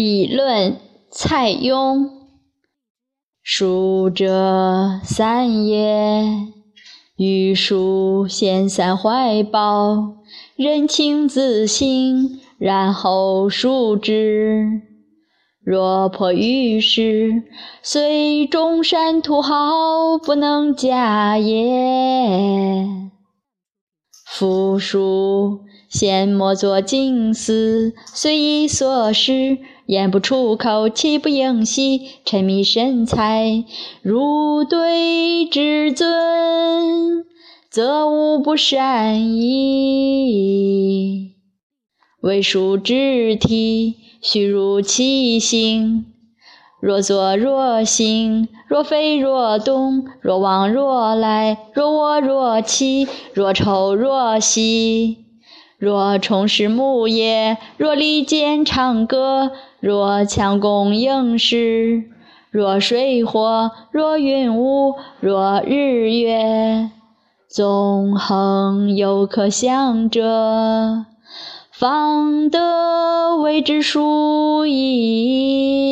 笔论，蔡邕。书者三也，欲书先散怀抱，人情自省，然后述之。若破于世，虽中山土豪，不能假也。夫书先莫作经思，随意所失，言不出口，气不应息，沉迷神采，如对至尊，则无不善矣。为书之体。须如其形，若坐若行，若飞若动，若往若来，若卧若起，若愁若吸，若虫食木叶，若利剑长戈，若强弓硬矢，若水火，若云雾，若日月，纵横犹可想者。方得谓之书矣。